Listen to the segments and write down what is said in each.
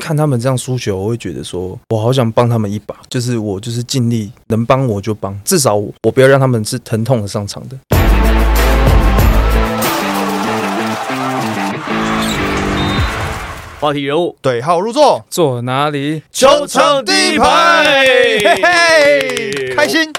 看他们这样输球，我会觉得说，我好想帮他们一把，就是我就是尽力能帮我就帮，至少我我不要让他们是疼痛的上场的。话题人物对号入座，坐哪里？球场第一排，嘿嘿，开心。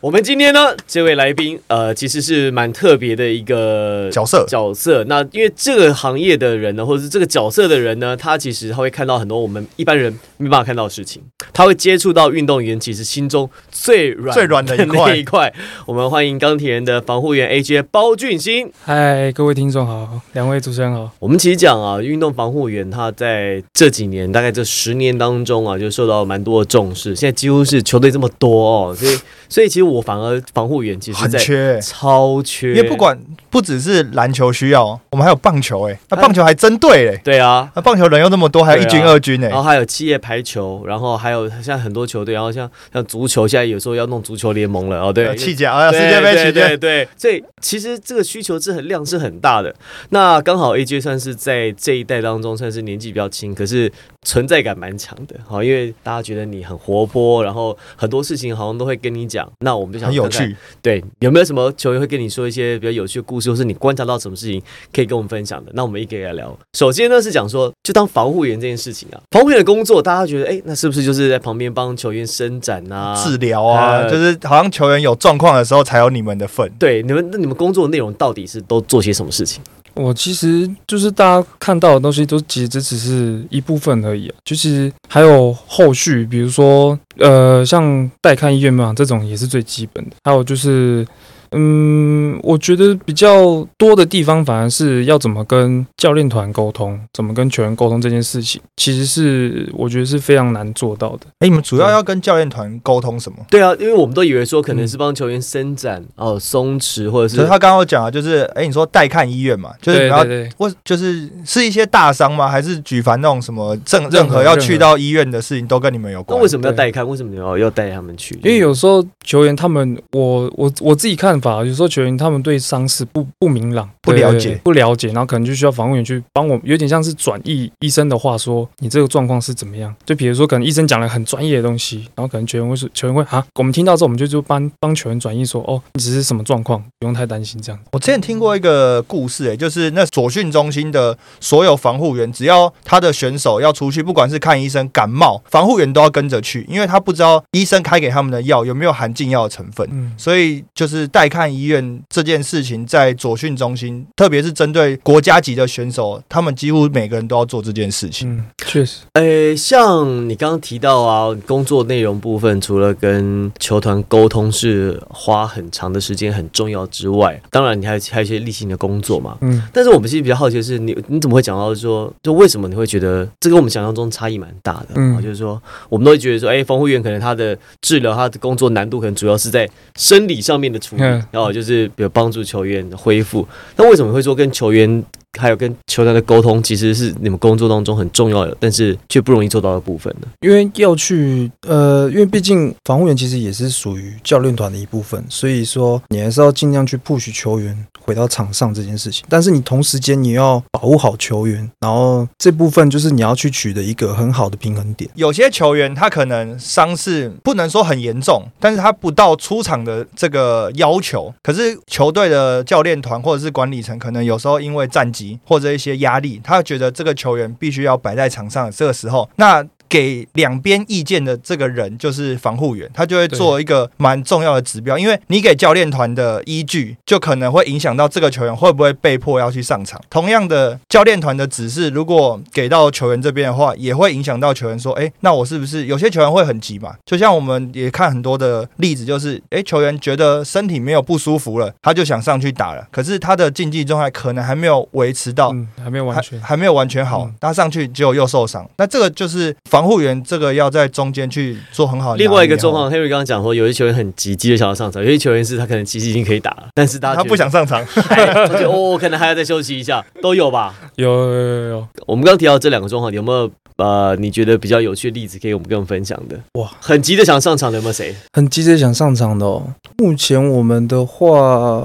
我们今天呢，这位来宾，呃，其实是蛮特别的一个角色角色。那因为这个行业的人呢，或者是这个角色的人呢，他其实他会看到很多我们一般人没办法看到的事情，他会接触到运动员其实心中最软最软的一那块一块。我们欢迎钢铁人的防护员 AJ 包俊兴。嗨，各位听众好，两位主持人好。我们其实讲啊，运动防护员他在这几年，大概这十年当中啊，就受到蛮多的重视。现在几乎是球队这么多哦，所以所以其实我反而防护员其实在很缺，超缺，因为不管不只是篮球需要，我们还有棒球哎，那棒球还真对嘞，对啊，那棒球人又那么多，还有一军二军哎然，后还有企业排球，然后还有像很多球队，然后像像足球，现在有时候要弄足球联盟了哦，对，气甲啊，世界杯对对期间，对，所以其实这个需求是很量是很大的。那刚好 AJ 算是在这一代当中算是年纪比较轻，可是存在感蛮强的。好，因为大家觉得你很活泼，然后很多事情好像都会跟你讲。那我们就想很有趣。对，有没有什么球员会跟你说一些比较有趣的故事，或是你观察到什么事情可以跟我们分享的？那我们一个一个来聊。首先呢是讲说，就当防护员这件事情啊，防护员的工作，大家觉得，哎，那是不是就是在旁边帮球员伸展啊？治疗啊，呃就是好像球员有状况的时候才有你们的份。对，你们那你们工作内容到底是都做些什么事情？我其实就是大家看到的东西，都其实这只是一部分而已啊。就是还有后续，比如说呃，像带看医院嘛，这种也是最基本的。还有就是，嗯，我觉得比较多的地方，反而是要怎么跟教练团沟通，怎么跟球员沟通这件事情，其实是我觉得是非常难做到的。哎，你们主要要跟教练团沟通什么？对啊，因为我们都以为说可能是帮球员伸展、哦松弛，或者是所以他刚刚有讲啊，就是哎，你说带看医院嘛，就是然后或就是是一些大伤吗？还是举凡那种什么任任何要去到医院的事情都跟你们有关？那为什么要带看？为什么要要带他们去？因为有时候球员他们，我我我自己看法，有时候球员他们对伤势不不明朗，不了解不了解，然后可能就需要防护员去帮我，有点像是转译医生的话说，你这个状况是怎么样？就比如说，可能医生讲了很专业的东西，然后可能球员会说，球员会啊，我们听到之后，我们就就帮帮球员转译说，哦，你只是什么状况，不用太担心这样。我之前听过一个故事、哎，就是那左训中心的所有防护员，只要他的选手要出去，不管是看医生、感冒，防护员都要跟着去，因为他不知道医生开给他们的药有没有含禁药的成分。嗯，所以就是带看医院这件事情，在左训中心，特别是针对国家级的选手，他们几乎每个人都要做这件事情。嗯，确实，呃，像你刚刚提到啊，工作内容部分，除了跟球团沟通是花很长的时间很重要之外，当然你还有还有一些例行的工作嘛。嗯。但是我们其实比较好奇的是，你你怎么会讲到说，就为什么你会觉得这跟我们想象中差异蛮大的？嗯嗯，就是说，我们都会觉得说，哎，防护员可能他的治疗、他的工作难度可能主要是在生理上面的处理，嗯然后就是比如帮助球员恢复。那为什么会说跟球员还有跟球团的沟通，其实是你们工作当中很重要的，但是却不容易做到的部分呢？因为要去，呃，因为毕竟防护员其实也是属于教练团的一部分，所以说你还是要尽量去 push 球员回到场上这件事情。但是你同时间你要保护好球员，然后这部分就是你要去取得一个很好的平衡点。有些球员他可能伤势不能说很严重，但是他不到出场的这个要求。可是球队的教练团或者是管理层，可能有时候因为战绩或者一些压力，他觉得这个球员必须要摆在场上这个时候，那。给两边意见的这个人就是防护员，他就会做一个蛮重要的指标，因为你给教练团的依据，就可能会影响到这个球员会不会被迫要去上场。同样的，教练团的指示如果给到球员这边的话，也会影响到球员说，哎，那我是不是有些球员会很急嘛？就像我们也看很多的例子，就是哎，球员觉得身体没有不舒服了，他就想上去打了，可是他的竞技状态可能还没有维持到。还没有完全还。没有完全好，他上去结果又受伤，那这个就是防防护员这个要在中间去做很好的。另外一个状况，Henry 刚刚讲说，有些球员很急，急着想要上场；有些球员是他可能其实已经可以打了，但是大家他不想上场，还，而且哦，可能还要再休息一下，都有吧。有有有有，我们刚刚提到这两个状况，有没有呃你觉得比较有趣的例子可以我们跟我们分享的？哇，很急的想上场的有没有谁？很急着想上场的哦。目前我们的话，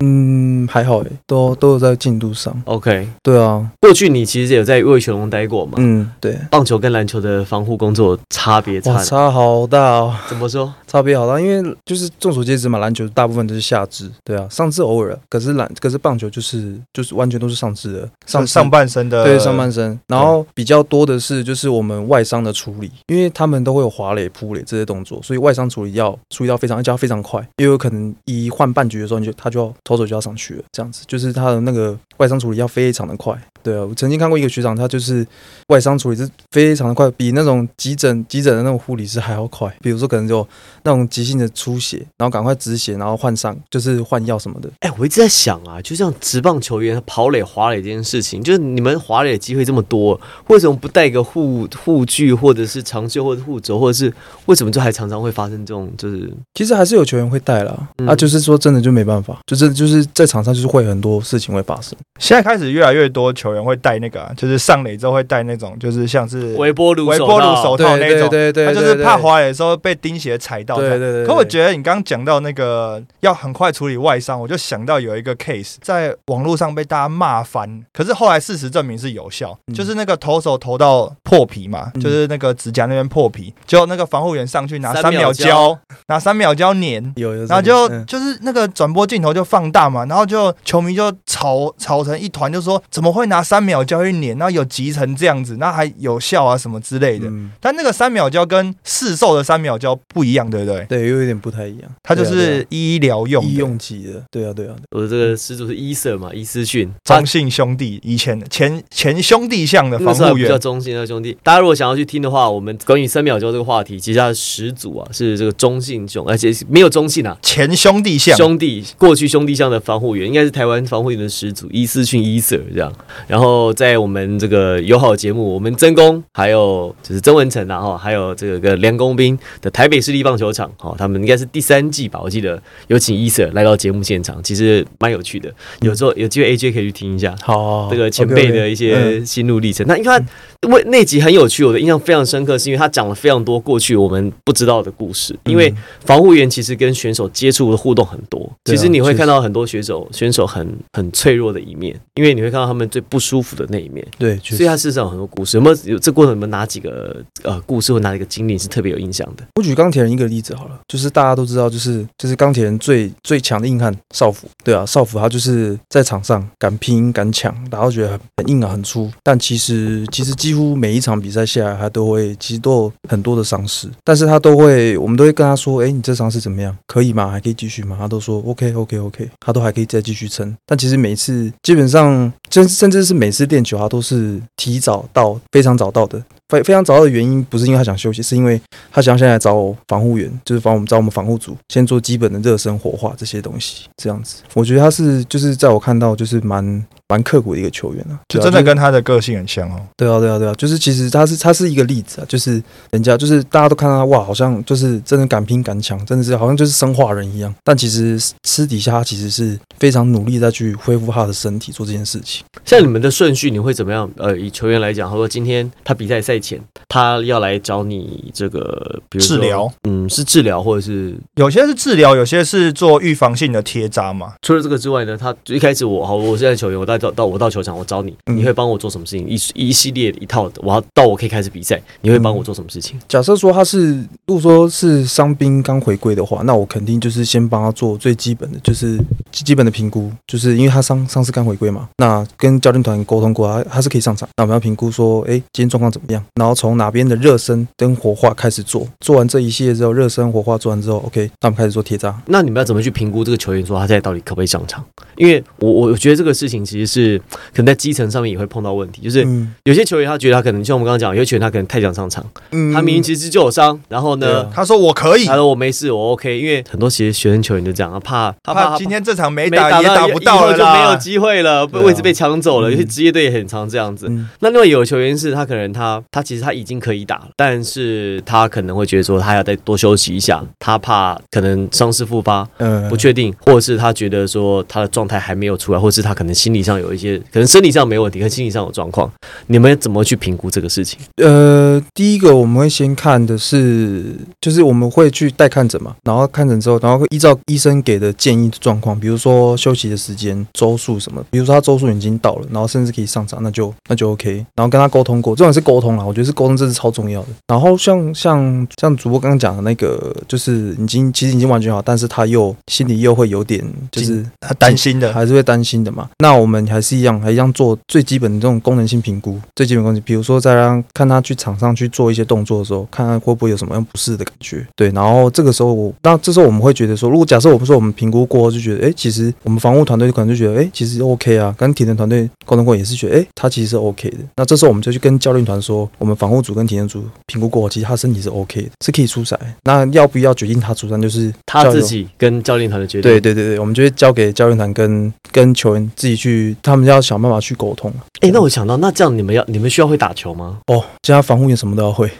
嗯，还好诶，都都有在进度上。OK，对啊，过去你其实有在为球龙待过嘛？嗯，对，棒球跟篮球的防护工作差别差，差好大哦，怎么说？差别好大，因为就是众所皆知嘛，篮球大部分都是下肢，对啊，上肢偶尔，可是篮可是棒球就是就是完全都是上肢的，上上半身的对上半身，然后比较多的是就是我们外伤的处理，因为他们都会有滑垒、扑垒这些动作，所以外伤处理要处理到非常，而且要非常快，因为有可能一换半局的时候，你就他就要投手就要上去了，这样子就是他的那个外伤处理要非常的快。对啊，我曾经看过一个学长，他就是外伤处理是非常的快，比那种急诊急诊的那种护理师还要快。比如说可能就那种急性的出血，然后赶快止血，然后换上就是换药什么的。哎、我一直在想啊，就像职棒球员跑垒、滑垒这件事情，就是你们滑垒的机会这么多，为什么不带个护护具，或者是长袖，或者护肘，或者是为什么就还常常会发生这种就是其实还是有球员会带啦，嗯啊，就是说真的就没办法，就是就是在场上就是会很多事情会发生。现在开始越来越多球员会带那个、啊，就是上垒之后会带那种，就是像是微波炉微波炉手套那种，对对他就是怕滑的时候被钉鞋踩到。对对对对可我觉得你刚刚讲到那个要很快处理外伤，我就想到有一个 case 在网络上被大家骂翻，可是后来事实证明是有效，嗯。就是那个投手投到破皮嘛，嗯。就是那个指甲那边破皮，结果那个防护员上去拿三三秒秒胶。胶，拿三秒胶粘。有有，然后就、嗯。就是那个转播镜头就放大嘛，然后就球迷就吵吵成一团，就说怎么会拿三秒胶去粘，然后有急成这样子，那还有效啊什么之类的。嗯但那个三秒胶跟市售的三秒胶不一样，对不对？对，又有一点不太一样，它就是医疗用的医用级的，对啊对啊，我的这个始祖是伊瑟嘛，伊斯逊，中信兄弟以前的前前兄弟像的防护员，叫中信的兄弟。大家如果想要去听的话，我们关于三秒胶这个话题，其实它的始祖啊是这个中信兄，而且没有中信啊，前兄弟像。兄弟过去兄弟像的防护员，应该是台湾防护员的始祖伊斯逊伊瑟这样。然后在我们这个友好节目，我们曾公还有就是曾文成啊后，还有这个梁公斌的台北市立棒球场哈，他们应该是第三季吧，我记得有请伊瑟来到节目现场，其实蛮有趣的。有时候有机会 AJ 可以去听一下。好，这个前辈的一些嗯心路历程。那因为他因为那集很有趣，我的印象非常深刻，是因为他讲了非常多过去我们不知道的故事。因为防护员其实跟选手接触的互动很多，其实你会看到很多选手选手很很脆弱的一面，因为你会看到他们最不舒服的那一面。对，所以他事实上有很多故事，有没有有这过程有没有哪几个呃故事或哪几个经历是特别有印象的？我举钢铁人一个例子好了，就是大家都知道，就是就是钢铁人最最强的硬汉少辅，对啊，少辅他就是在场上敢拼敢抢，然后觉得很很硬啊很粗，但其实其实几乎每一场比赛下来，他都会其实都有很多的伤势，但是他都会我们都会跟他说，哎，你这伤势怎么样？可以吗？还可以继续吗？他都说 OK OK OK，他都还可以再继续撑，但其实每次基本上甚甚至是每次练球，他都是提早到非常早到的。非非常早到的原因不是因为他想休息，是因为他想现在找防护员，就是帮我们找我们防护组，先做基本的热身、火化这些东西，这样子。我觉得他是就是在我看到就是蛮蛮刻苦的一个球员啊就真的跟他的个性很像哦。对啊对啊对啊，就是其实他是他是一个例子啊，就是人家就是大家都看到他哇，好像就是真的敢拼敢抢，真的是好像就是生化人一样，但其实私底下他其实是非常努力在去恢复他的身体做这件事情。像你们的顺序，你会怎么样？呃，以球员来讲，他说今天他比赛赛前，他要来找你这个，比如治疗，嗯，是治疗或者是有些是治疗，有些是做预防性的贴扎嘛。除了这个之外呢？他一开始我好，我现在球员，我到到到我到球场，我找你，嗯你会帮我做什么事情？一一系列一套，我要到我可以开始比赛，你会帮我做什么事情？假设说他是，如果说是伤兵刚回归的话，那我肯定就是先帮他做最基本的，就是基基本的评估，就是因为他伤伤势刚回归嘛，那跟教练团沟通过，他他是可以上场，那我们要评估说，哎，今天状况怎么样，然后从哪边的热身跟活化开始做，做完这一系列之后，热身活化做完之后，OK，那我们开始做贴扎。那你们要怎么去评估这个球员说他现在到底可不可以上场？因为我我觉得这个事情其实是可能在基层上面也会碰到问题，就是嗯有些球员他觉得他可能像我们刚刚讲，有些球员他可能太想上场，嗯他明明其实就有伤，然后呢他说我可以他，说我没事，我 OK，因为很多其实学生球员就这样，他怕他怕今天这场没没打也打不到了就没有啦。机会了，啊位置被抢走了。嗯有些职业队也很常这样子。嗯那另外有球员是他可能他他其实他已经经可以打了，但是他可能会觉得说他要再多休息一下，他怕可能伤势复发，嗯不确定，或者是他觉得说他的状态还没有出来，或者是他可能心理上有一些，可能生理上没问题，可心理上有状况，你们怎么去评估这个事情？呃，第一个我们会先看的是，就是我们会去带看诊嘛，然后看诊之后，然后会依照医生给的建议的状况，比如说休息的时间、周数什么，比如说他周数已经到了，然后甚至可以上场，那就那就 OK，然后跟他沟通过，重点是沟通啦，我觉得是沟通，这是超重要的。然后像像像主播刚刚讲的那个，就是已经其实已经完全好，但是他又心里又会有点就是他担心的，还是会担心的嘛。那我们还是一样，还一样做最基本的这种功能性评估，最基本的东西，比如说在让看他去场上去做一些动作的时候，看看会不会有什么样不适的感觉。对，然后这个时候我，那这时候我们会觉得说，如果假设我们说我们评估过后就觉得，哎，其实我们防护团队可能就觉得，哎，其实 OK 啊，跟体能团队沟通过也是觉得，哎，他其实是 OK 的。那这时候我们就去跟教练团说，我们防护组跟体验组评估过后，其实他身体是 OK 的，是可以出赛。那要不要决定他出赛，就是他自己跟教练团的决定。对对对对，我们就会交给教练团跟跟球员自己去，他们要想办法去沟通。哎、那我想到，那这样你们要你们需要会打球吗？哦，现在防护员什么都要会。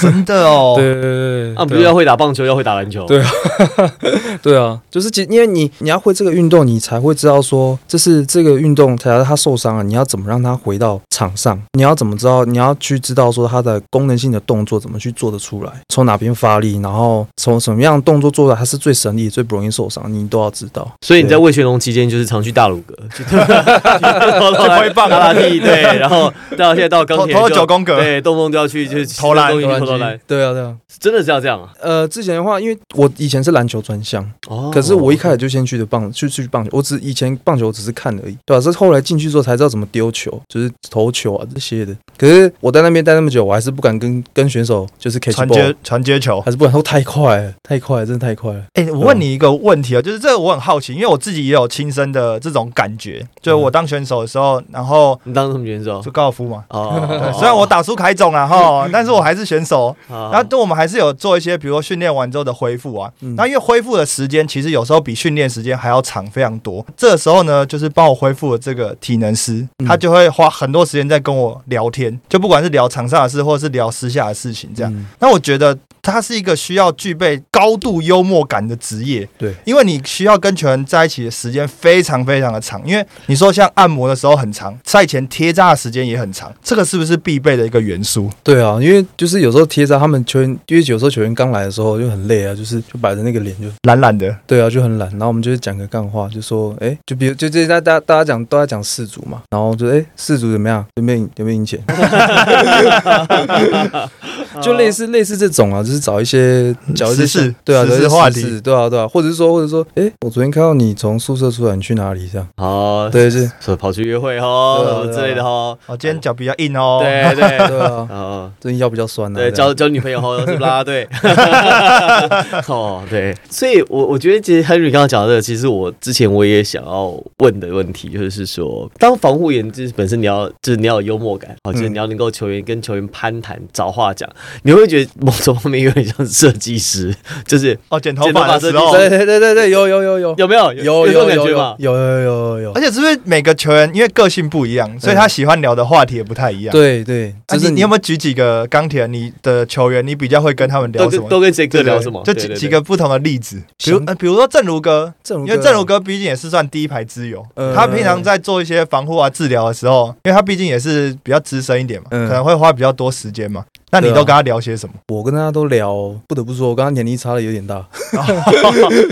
真的哦。对对对啊，不是要会打棒球，要会打篮球。对啊 对啊，就是其因为你你要会这个运动，你才会知道说这是这个运动，假如他受伤了，你要怎么让他回到场上？你要怎么知道？你要去知道说他的功能性的动作怎么去做得出来，从哪边发力，然后从什么样的动作做的他是最省力、最不容易受伤，你都要知道。所以你在魏学龙期间就是常去大鲁阁，去挥棒打打地，对，然后到现在到钢铁就 投投了九宫格，对，动不动就要去就是投篮投投篮，对啊对啊。真的是要这样啊？呃，之前的话，因为我以前是篮球专项，哦可是我一开始就先去的棒，去去棒球，我只以前棒球只是看而已，对吧、是后来进去之后才知道怎么丢球，就是投球啊这些的。可是我在那边待那么久，我还是不敢跟跟选手就是 catch 传 ball，接传接球。还是不敢，都太快了，太快了，真的太快了。哎、我问你一个问题啊，就是这个我很好奇，因为我自己也有亲身的这种感觉，就是我当选手的时候，然后你当什么选手就？高尔夫嘛。哦对，虽然我打输凯总啊哈，但是我还是选手。然然后，对我们还是有做一些，比如说训练完之后的恢复啊。嗯那因为恢复的时间其实有时候比训练时间还要长非常多。这个时候呢，就是帮我恢复的这个体能师，嗯他就会花很多时间在跟我聊天，就不管是聊场上的事，或者是聊私下的事情这样。嗯那我觉得他是一个需要具备高度幽默感的职业，对，因为你需要跟球员在一起的时间非常非常的长。因为你说像按摩的时候很长，赛前贴扎的时间也很长，这个是不是必备的一个元素？对啊，因为就是有时候贴扎他们球员，因为有时候球员刚来的时候就很累啊，就是就摆着那个脸就懒懒的，对啊，就很懒。然后我们就是讲个干话，就说，哎，就比如就这大大大家讲都在讲四组嘛，然后就哎四组怎么样？有没有赢有没有赢钱？就类似类似这种啊，就是找一些找一些事对啊，时找一些事话题对啊对啊，或者是说或者说，哎，我昨天看到你从宿舍出来，你去哪里？这样，好，对，是，说跑去约会哦，之类的哦。哦，今天脚比较硬哦。对对 对啊，哦，最近腰比较酸啊，对，交交女朋友后是不啦啦队。哦，对，所以我我觉得其实 Henry 刚刚讲的这个，其实我之前我也想要问的问题，就是说，当防护员就是本身你要就是你要有幽默感，哦，就是嗯你要能够球员跟球员攀谈找话讲，你会觉得某种方面有点像设计师，就是哦，剪头发的时候，对对对对对，有有有有。有没有？有有有有感觉吗？有有有有而，且是不是每个球员因为个性不一样，所以他喜欢聊的话题也不太一样？。对对，啊、就是你你有没有举几个钢铁？你的球员，你比较会跟他们聊什么？都跟谁哥聊什么？就几几个不同的例子，比如比如说正如哥，正如因为正如哥毕竟也是算第一排之友，呃他平常在做一些防护啊治疗的时候，因为他毕竟也是比较资深一点嘛，嗯。可能会花比较多时间嘛。那你都跟他聊些什么？我跟他都聊，不得不说，我跟他年龄差的有点大，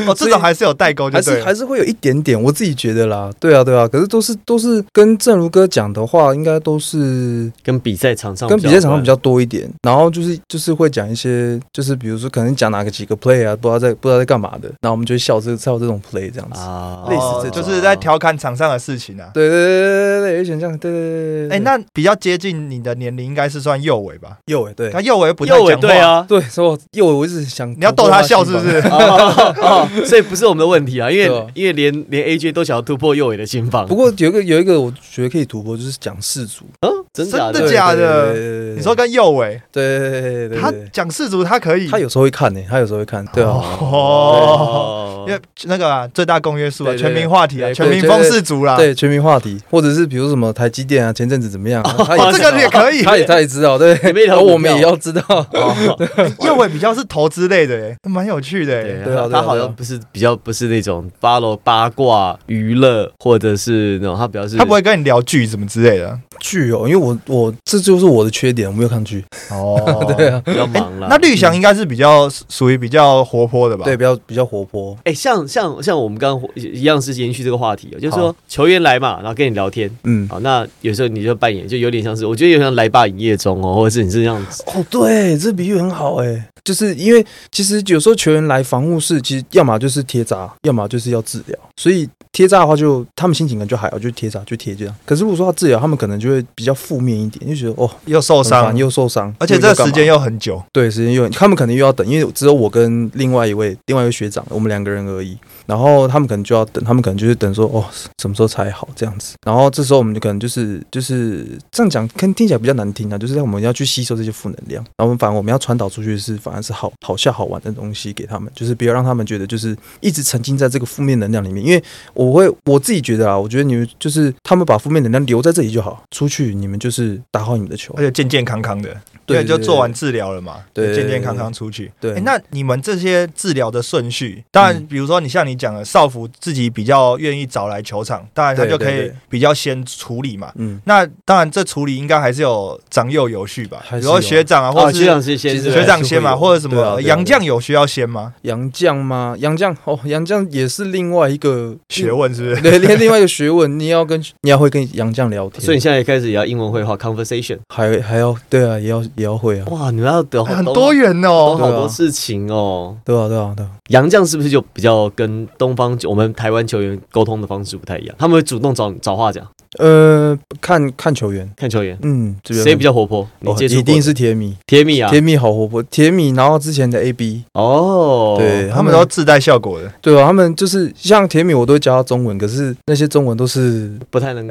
哦，这种还是有代沟，就还是。还是会有一点点，我自己觉得啦。对啊，对啊，可是都是都是跟正如哥讲的话，应该都是跟比赛场上跟比赛场上比较较多一点。然后就是就是会讲一些，就是比如说可能讲哪个几个 play 啊，不知道在不知道在干嘛的，然后我们就笑这笑这种 play 这样子。啊类似这种就是在调侃场上的事情啊。对对对对对对，有点像，对对对对。哎，那比较接近你的年龄，应该是算右尾吧？右伟对。他右尾不太右尾讲话。对，啊，对，所以我右伟我一直想你要逗他笑是不是？？哦哦，所以不是我们的问题啊，因为啊。因为连连 AJ 都想要突破右尾的心防。不过有一个有一个我觉得可以突破，就是讲世足。嗯真假真的假的？对对对对对你说跟右伟，对对对对对，他对讲世足他可以，他有时候会看呢，他有时候会看，对啊，哦，因为那个啊最大公约数啊，对对全民话题啊，对全民风世足啦，对全民话题，或者是比如什么台积电啊，前阵子怎么样啊，他也这个也可以。他也他也知道，对，你们也然后我也要知道，哦右伟 比较是投资类的，哎，蛮有趣的，他好像不是比较不是那种 follow 八卦娱乐，或者是那种他比较是他不会跟你聊剧什么之类的。剧哦，因为我我这就是我的缺点，我没有看剧，哦，对啊，比较忙了。那绿翔应该是比较属于比较活泼的吧？对，比较比较活泼，哎、像像像我们刚刚一样是延续这个话题哦，就是说球员来嘛，然后跟你聊天，嗯，好，那有时候你就扮演，就有点像是，我觉得有点像来吧营业中哦，或者是你是这样子，哦，对，这比喻很好哎，就是因为其实有时候球员来防护室，其实要么就是贴扎，要么就是要治疗，所以贴扎的话就他们心情可能就还好，就贴扎就贴这样。可是如果说他治疗，他们可能就会比较负面一点，就觉得哦又受伤，又受伤，而且这个时间又又很久。对时间又他们可能又要等，因为只有我跟另外一位另外一位学长，我们两个人而已。然后他们可能就要等，他们可能就是等说哦什么时候才好这样子。然后这时候我们就可能就是就是这样讲，跟听起来比较难听啊，就是我们要去吸收这些负能量，然后我们反而我们要传导出去是反反而是好好笑好玩的东西给他们，就是不要让他们觉得就是一直沉浸在这个负面能量里面。因为我会我自己觉得啊，我觉得你们就是他们把负面能量留在这里就好，出去你们就是打好你们的球而。且健健康康的，对对，就做完治疗了嘛，对健健康康出去。对诶那你们这些治疗的顺序，当然嗯，比如说你像你讲的，少辅自己比较愿意找来球场，当然他就可以比较先处理嘛。嗯，那当然，这处理应该还是有长幼有序吧，比还是有如说学长啊，哦，或者是学长学长先嘛，或者什么杨绛有需要先吗？杨绛吗？杨绛哦，杨绛也是另外一个学，问是不是？对，另另外一个学问，你要跟你要会跟杨绛聊天，所以你现在也开始也要英文会话 conversation，还还要对啊，也要也要会啊，哇，你们要得很多元懂哦。好多事情哦。对啊对啊对啊，杨绛是不是就比较跟东方我们台湾球员沟通的方式不太一样？他们会主动找找话讲，呃，看看球员，看球员。嗯，这边谁比较活泼？你哦接触一定是铁米，铁米啊？铁米好活泼，铁米，然后之前的 AB，哦，对他们都自带效果的，对啊，他们就是像铁米，我都会教他中文，可是那些中文都是不太能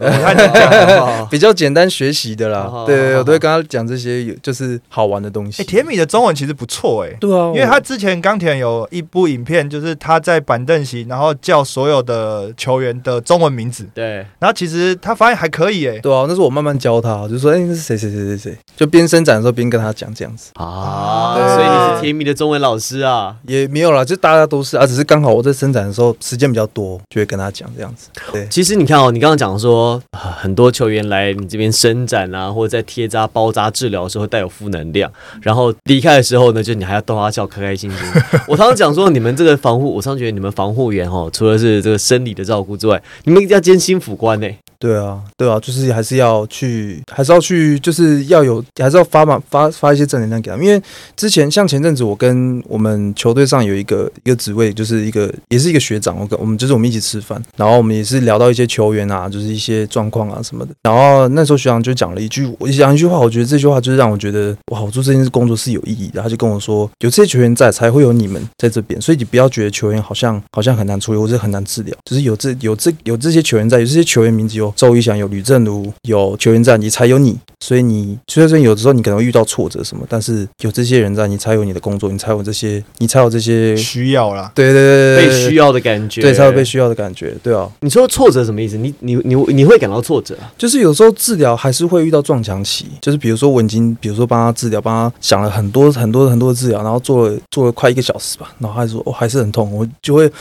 比较简单学习的啦。哦，对我都会跟他讲这些有就是好玩的东西。哎，甜米的中文其实不错哎。对啊，因为他之前钢铁有一部影片，就是他在板凳席，然后叫所有的球员的中文名字，对，然后其实他发现还可以哎，对啊，那是我慢慢教他，就说哎，那是谁谁谁谁谁，就边伸展的时候边跟他讲这样子，啊，所以你是甜蜜的中文老师啊？也没有啦，就大家都是啊，只是刚好我在伸展的时候时间比较多，就会跟他讲这样子。对，其实你看哦，你刚刚讲说、啊很多球员来你这边伸展啊，或者在贴扎、包扎治疗的时候带有负能量，然后离开的时候呢，就你还要逗他笑，开开心心。我常常讲说，你们这个防护，我常常觉得你们防护员哦，除了是这个生理的照顾之外，你们要兼心辅官呢。对啊，对啊，就是还是要去，还是要去，就是要有，还是要发嘛发发一些正能量给他们。因为之前像前阵子，我跟我们球队上有一个一个职位，就是一个也是一个学长，我跟我们就是我们一起吃饭，然后我们也是聊到一些球员啊，就是一些状况啊什么的。然后那时候学长就讲了一句，我讲一句话，我觉得这句话就是让我觉得哇，我做这件事工作是有意义的。他就跟我说，有这些球员在，才会有你们在这边，所以你不要觉得球员好像好像很难处理或者很难治疗，就是有这有这有这些球员在，有这些球员名字有周瑜翔、有吕正如、有球员在，你才有你。所以你虽然说有的时候你可能会遇到挫折什么，但是有这些人在，你才有你的工作，你才有这些，你才有这些，需要啦。对对对对，被需要，的感觉，对，才有被需要的感觉，对啊。你说挫折什么意思？你你你你会感到挫折啊？就是有时候治疗还是会遇到撞墙期，就是比如说我已经，比如说帮他治疗，帮他想了很多很多很多的治疗，然后做了做了快一个小时吧，然后他说哦还是很痛，我就会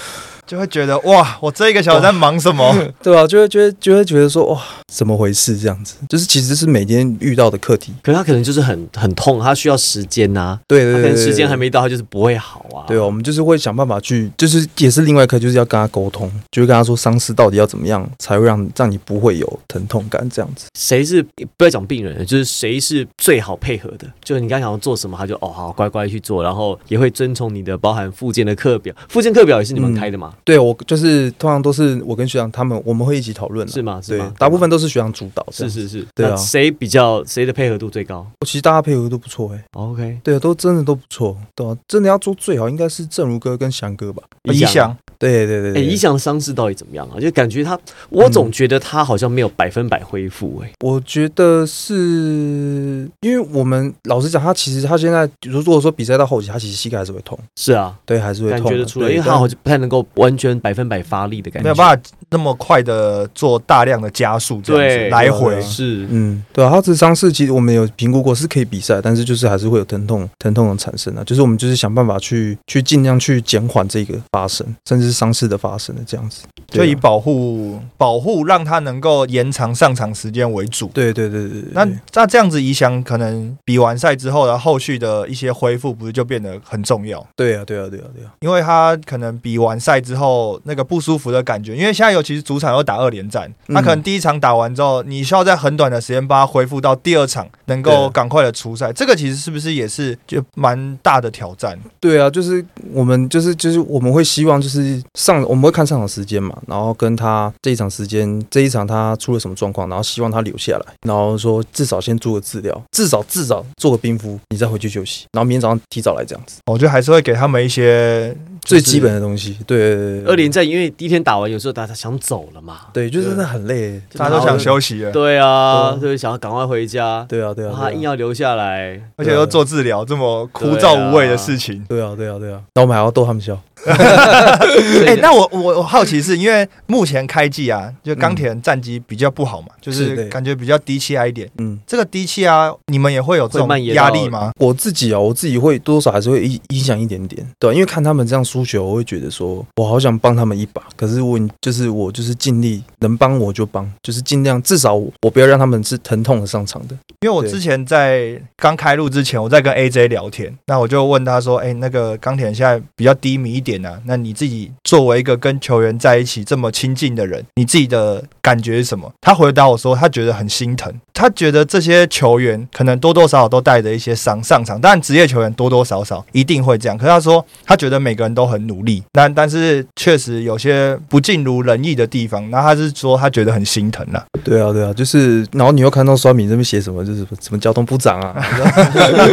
就会觉得哇，我这一个小时在忙什么？对啊，就会觉得就会觉得说哇怎么回事这样子，就是其实是每天遇到的课题，可是他可能就是很很痛，他需要时间呐、对对对可能时间还。没到，他就是不会好啊。对哦，我们就是会想办法去，就是也是另外一课，就是要跟他沟通，就会跟他说伤势到底要怎么样才会让让你不会有疼痛感这样子。谁是不要讲病人，就是谁是最好配合的？就是你刚刚想要做什么，他就哦好乖乖去做，然后也会遵从你的包含附件的课表，附件课表也是你们嗯开的吗？对我就是通常都是我跟学长他们我们会一起讨论啊，是吗？是对吗？，大部分都是学长主导。是是是。对啊谁比较谁的配合度最高其实大家配合都不错哎、？OK，对啊，都真的都不错，对啊，真的要做最好应该是正如哥跟翔哥吧。理想对对对哎，对，理想的伤势到底怎么样啊？就感觉他，我总觉得他好像没有百分百恢复。哎，我觉得是因为我们老实讲，他其实他现在如果说比赛到后期，他其实膝盖还是会痛，是啊，对，还是会痛的，感觉得出来，因为他好像不太能够完全百分百发力的感觉，没有办法那么快的做大量的加速，这样子对来回啊是嗯，对啊，他这伤势其实我们有评估过是可以比赛，但是就是还是会有疼痛，疼痛的产生啊。就是我们就是想办法去去尽量去减缓这个发生，甚至是伤势的发生的这样子。就以保护保护让他能够延长上场时间为主。对对对对对，那那这样子，影响可能比完赛之后，然后后续的一些恢复，不是就变得很重要？对啊对啊对啊对啊，因为他可能比完赛之后那个不舒服的感觉，因为现在尤其是主场又打二连战，嗯他可能第一场打完之后，你需要在很短的时间把它恢复到第二场，能够赶快的出赛。这个其实是不是也是就蛮大的挑战？对啊，就是我们就是就是我们会希望就是上我们会看上场时间嘛，然后跟他这一场时间这一场他出了什么状况，然后希望他留下来，然后说至少先做个治疗，至少至少做个冰敷，你再回去休息，然后明天早上提早来这样子，我觉得还是会给他们一些最基本的东西。对对对对二连战，因为第一天打完，有时候大家想走了嘛，对，就真的很累，大家都想休息了，对啊，就是想要赶快回家，对啊对啊，他硬要留下来，而且要做治疗这么枯燥无味的事情。对啊对啊对啊，那我们还要逗他们笑。哎、那我我我好奇是因为目前开季啊，就钢铁人战绩比较不好嘛，就是感觉比较低气压一点。嗯，这个低气压，你们也会有这种压力吗？我自己啊，我自己会多多少还是会影影响一点点，对啊、因为看他们这样输球，我会觉得说，我好想帮他们一把，可是我就是我就是尽力能帮我就帮，就是尽量至少我我不要让他们是疼痛的上场的。因为我之前在刚开录之前，我在跟 AJ 聊天，那我就问他说：“哎、那个钢铁现在比较低迷一点啊，那你自己作为一个跟球员在一起这么亲近的人，你自己的感觉是什么？”他回答我说：“他觉得很心疼，他觉得这些球员可能多多少少都带着一些伤上场，当然职业球员多多少少一定会这样。可是他说他觉得每个人都很努力，但但是确实有些不尽如人意的地方，那他是说他觉得很心疼啦。对啊，对啊，就是然后你又看到刷米这边写什么，就是什么交通部长啊，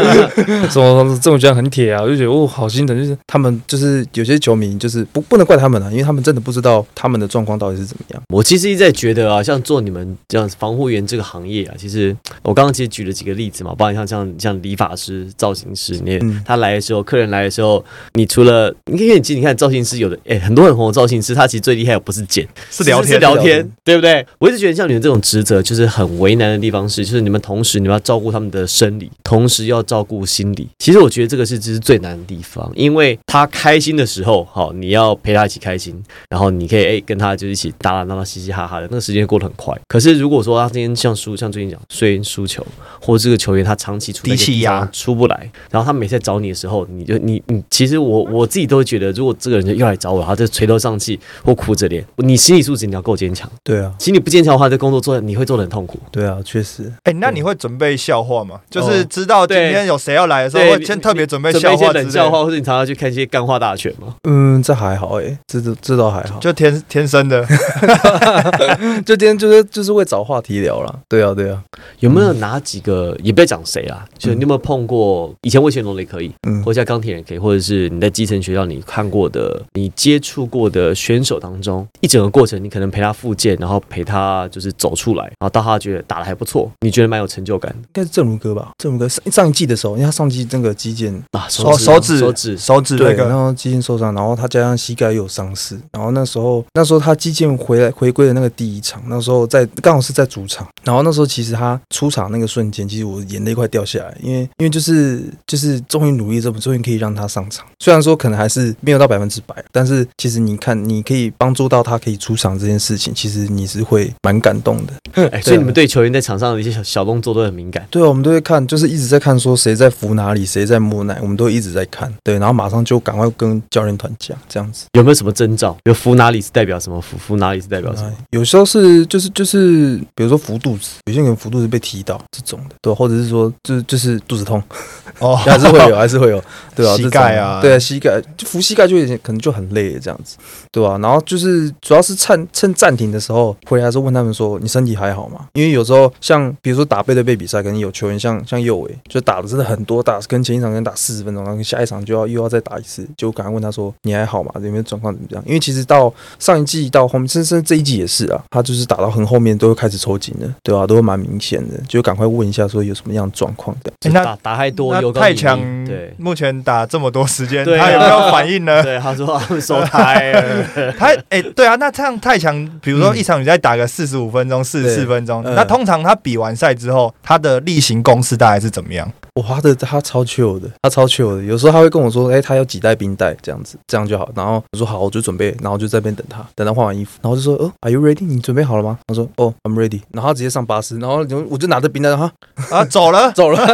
什么这种觉得很铁啊，我就觉得哦，好心疼，就是他们就是有些球迷就是不不能怪他们啊，因为他们真的不知道他们的状况到底是怎么样。我其实一直在觉得啊，像做你们这样防护员这个行业啊，其实我刚刚其实举了几个例子嘛，包括像像像理发师、造型师，你、嗯他来的时候，客人来的时候，你除了因为其实你看造型师有的哎、很多很红的造型师，他其实最厉害的不是剪，是聊天是聊天对不对？我一直觉得像你们这种职责，就是很为难的地方是，就是你们同时你们要照顾他们的生理，同时要照顾心理。其实我觉得这个是这是最难的地方，因为他开心的时候，好，你要陪他一起开心，然后你可以哎跟他就一起打打闹闹、嘻嘻哈哈的，那个时间过得很快。可是如果说他今天像输，像最近讲虽输球，或者这个球员他长期处在低气压出不来，然后他每次在找你的时候，你就你你其实我我自己都会觉得，如果这个人就又来找我，然后就垂头丧气或哭着脸，你心理素质你要够坚强。对啊，心理不坚强的话，这工作做你会做得很痛苦。对啊，确实。哎、那你会准备笑话吗？就是哦知道今天有谁要来的时候，会先特别准备笑话冷笑话，或者你常常去看一些干话大全吗？嗯，这还好哎、这这这倒还好。就天天生的。就今天就是就是会找话题聊啦。对啊，对啊，有没有哪几个？也不要讲谁啦，就你有没有碰过？以前魏全龙的也可以，嗯或者像钢铁人也可以，或者是你在基层学校你看过的、你接触过的选手当中，一整个过程，你可能陪他复健，然后陪他就是走出来，然后到他觉得打的还不错，你觉得蛮有成就感的应该是正如哥吧？正如哥上上一季的时候，因为他上季那个肌腱啊，手手指手指手指那对，然个，后肌腱受伤，然后他加上膝盖又有伤势，然后那时候那时候他肌腱回来回归的那个第一场，那时候在刚好是在主场，然后那时候其实他出场那个瞬间，其实我眼泪快掉下来，因为因为就是就是终于努力这么，终于可以让他上场，虽然说可能还是没有到百分之百，但是其实你看你可以帮助到他可以出场这件事情，其实你是会蛮感动的。哎，所以你们对球员在场上的一些小小动作都很敏感。对啊，我们都会看，就是一直在看说谁在扶哪里，谁在摸奶，我们都一直在看。对，然后马上就赶快跟教练团讲这样子。有没有什么征兆？有扶哪里是代表什么？扶扶哪里是代表什么？有时候是就是就是，比如说扶肚子，有些人扶肚子被踢到这种的，对，或者是说就就是肚子痛，哦，还是会有，还是会有，对啊，膝盖啊对啊，膝盖就扶膝盖就有点可能就很累这样子，对吧、然后就是主要是趁趁暂停的时候回来的时候问他们说你身体还好吗？因为有时候像比如说打背对背比赛，可能有球员像像右伟就打的真的很多，打跟前一场可能打四十分钟，然后下一场就要又要再打一次，就赶快问他说说你还好吗？有没有状况怎么样？因为其实到上一季到后面，甚至这一季也是啊，他就是打到很后面都会开始抽筋了，对吧、都会蛮明显的，就赶快问一下说有什么样的状况的。诶那打打太多，有太强对目前打这么多时间，他有没有反应呢？对，他说 他们收胎了，他哎、对啊，那这样太强，比如说嗯一场比赛打个四十五分钟、四十四分钟，嗯那通常他比完赛之后，他的例行公式大概是怎么样？哇，他的他超 chill 的，他超 chill 的。有时候他会跟我说，哎、他要几袋冰袋这样子，这样就好。然后我说好，我就准备，然后就在那边等他，等他换完衣服，然后就说，哦，Are you ready？你准备好了吗？他说，哦，I'm ready。然后他直接上巴士，然后就我就拿着冰袋，哈，啊，走了，走了，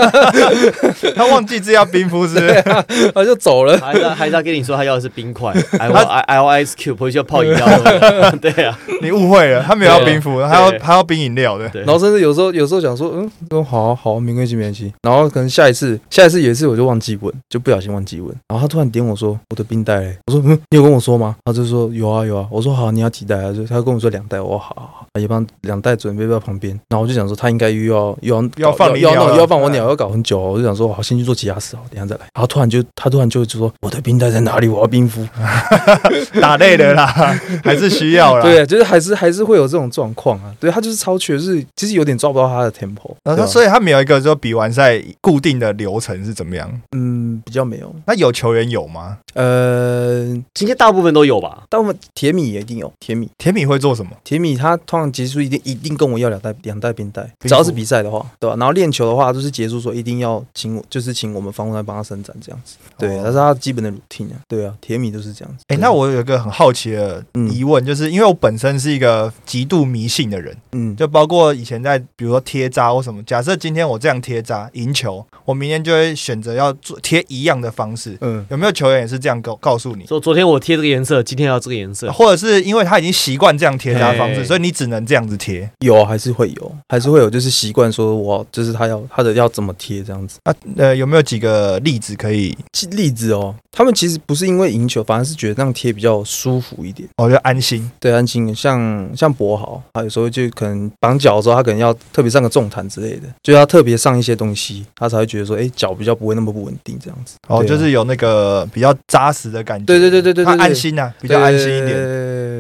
他忘记自己要冰敷是不是？他就走了。还是还是他跟你说他要的是冰块，I want I I want ice cube，回去要泡饮料喝的，对啊，你误会了，他没有要冰敷，他要对他要冰饮料的。对，然后甚至有时候有时候想说，嗯，说好啊好啊，没关系没关系。然后可能下一次下一次有一次我就忘记问，就不小心忘记问，然后他突然点我说我的冰袋嘞，我说嗯，你有跟我说吗？他就说有啊有啊，我说好，你要几袋啊？就他跟我说两袋，我好好好，也帮两袋准备在旁边。然后我就想说他应该又要又要要放你要弄要放我鸟，要搞很久哦，我就想说好，先去做其他事好，等一下再来。然后突然就他突然就就说我的冰袋在哪里？我要冰敷。打累了啦，还是需要啦。对，就是还是还是会有这种状况啊。对他就是超缺，就是其实有点抓不到他的 tempo。然后他所以他没有一个说比完赛固定的流程是怎么样？嗯，比较没有。那有球员有吗？呃，今天大部分都有吧？大部分铁米也一定有铁米，铁米会做什么？铁米他通常结束一定一定跟我要两袋两袋冰袋，只要是比赛的话，对吧？然后练球的话，就是结束说一定要请我，就是请我们防护来帮他伸展这样子。对，哦那是他基本的 routine 啊。对啊，铁米都是这样子。哎、对那我有一个很好奇的嗯疑问，就是因为我本身是一个极度迷信的人，嗯，就包括以前在比如说贴扎或什么，假设今天我这样贴扎赢球，我明天就会选择要做贴一样的方式。嗯，有没有球员也是这样告告诉你？说昨天我贴这个颜色，今天要这个颜色，或者是因为他已经习惯这样贴的方式，嘿所以你只能这样子贴有还是会有，还是会有，就是习惯说我就是他要他的要怎么贴这样子。啊？呃，有没有几个例子可以？例子哦，他们其实不是因为赢球，反而是觉得那样贴比较舒服一点。我觉得安心。对，安心。像像博豪，他有时候就可能绑脚的时候，他可能要特别上个重弹之类的，就要特别上一些东西，他才会觉得说，哎，脚比较不会那么不稳定这样子。哦，啊就是有那个比较扎实的感觉。对对对对对对他对安心呐、啊，比较安心一点。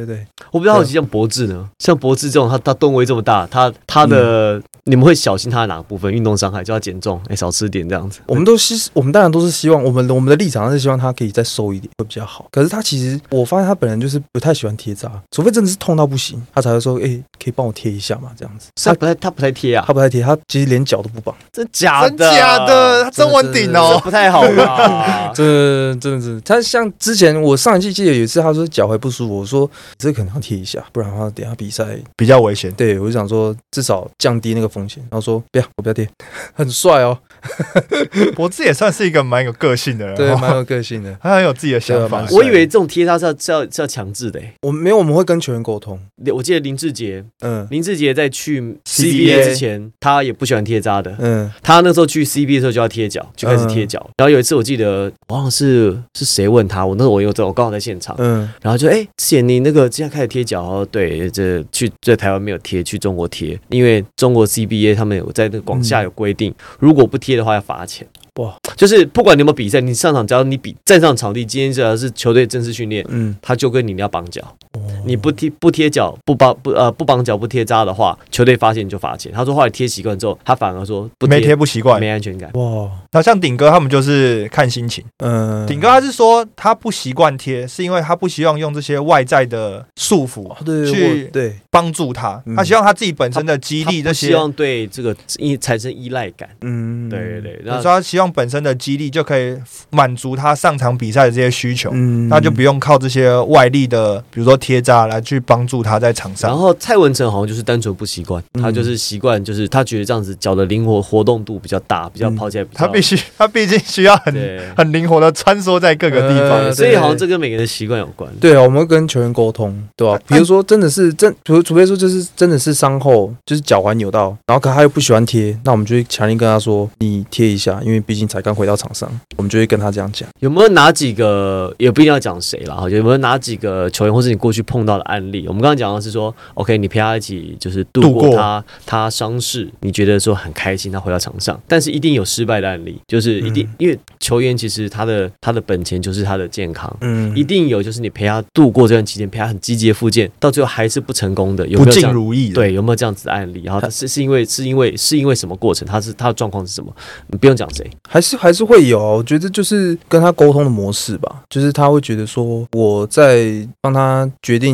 对我比较好奇，像博智呢？像博智这种，他他吨位这么大，他他的、你们会小心他的哪个部分？运动伤害就要减重，哎、少吃点这样子。我们都希，我们当然都是希望，我们我们的立场是希望他可以再瘦一点会比较好。可是他其实，我发现他本人就是不太喜欢贴扎，除非真的是痛到不行，他才会说，哎，可以帮我贴一下嘛，这样子。他不太他不太贴啊他，不太贴，他其实连脚都不绑。真假真假的，他真稳顶这哦。不太好吧？这 真的是，他像之前我上一季记得有一次，他说脚踝不舒服，我说这可能要贴一下，不然的话等下比赛，比较危险。对我就想说至少降低那个风险。然后说不要，我不要贴，很帅哦，博智也算是一个蛮有个性的人，对，哦。蛮有个性的。他很有自己的想法。我以为这种贴他是要是要是要强制的、欸。我们没有，我们会跟球员沟通，我记得林志杰，嗯。林志杰在去 CBA 之前，他也不喜欢贴扎的。嗯。他那时候去 CBA 的时候就要贴脚，就开始贴脚。然后有一次我记得，我忘了是是谁问他，我那时候我有在，我刚好在现场。嗯。然后就哎，之前你那个现在开始贴脚。哦，对，这去在台湾没有贴，去中国贴，因为中国 CBA 他们有在那个广厦有规定，如果不贴的话要罚钱。哇，就是不管你有没有比赛，你上场只要你比站上场地，今天只要是球队正式训练，嗯，他就跟你要绑脚，哦你不贴不贴脚不绑不呃不绑脚不贴扎的话，球队发现你就罚钱。他说后来贴习惯之后，他反而说不没贴不习惯。没安全感。哇，那像顶哥他们就是看心情。嗯，顶哥他是说他不习惯贴，是因为他不希望用这些外在的束缚去对，帮助他，嗯他希望他自己本身的激励这些。希望对这个依产生依赖感。嗯，对对对，他那说他希望本身的激励就可以满足他上场比赛的这些需求，嗯，那就不用靠这些外力的，比如说贴扎来去帮助他在场上然。后蔡文成好像就是单纯不习惯，嗯他就是习惯，就是他觉得这样子脚的灵活活动度比较大，比较嗯跑起来比较他必须，他毕竟需要很很灵活的穿梭在各个地方。呃所以好像这跟每个人的习惯有关。对啊，我们会跟球员沟通，对吧、比如说真的是真，除除非说就是真的是伤后，就是脚踝扭到，然后可他又不喜欢贴，那我们就会强硬跟他说，你贴一下，因为毕竟才刚回到场上，我们就会跟他这样讲。有没有哪几个也不一定要讲谁啦，哈，有没有哪几个球员或是你过去碰碰到的案例。我们刚刚讲的是说，OK，你陪他一起就是度度过过他他伤势，你觉得说很开心，他回到场上，但是一定有失败的案例，就是一定、嗯因为球员其实他的他的本钱就是他的健康。嗯一定有，就是你陪他度过这段期间，陪他很积极的复健，到最后还是不成功的，有不尽没有这样？如意的。对，有没有这样子的案例？然后他是是因为是因为是因为什么过程？他是他的状况是什么？你不用讲谁，还是还是会有啊，我觉得就是跟他沟通的模式吧，就是他会觉得说我在帮他决定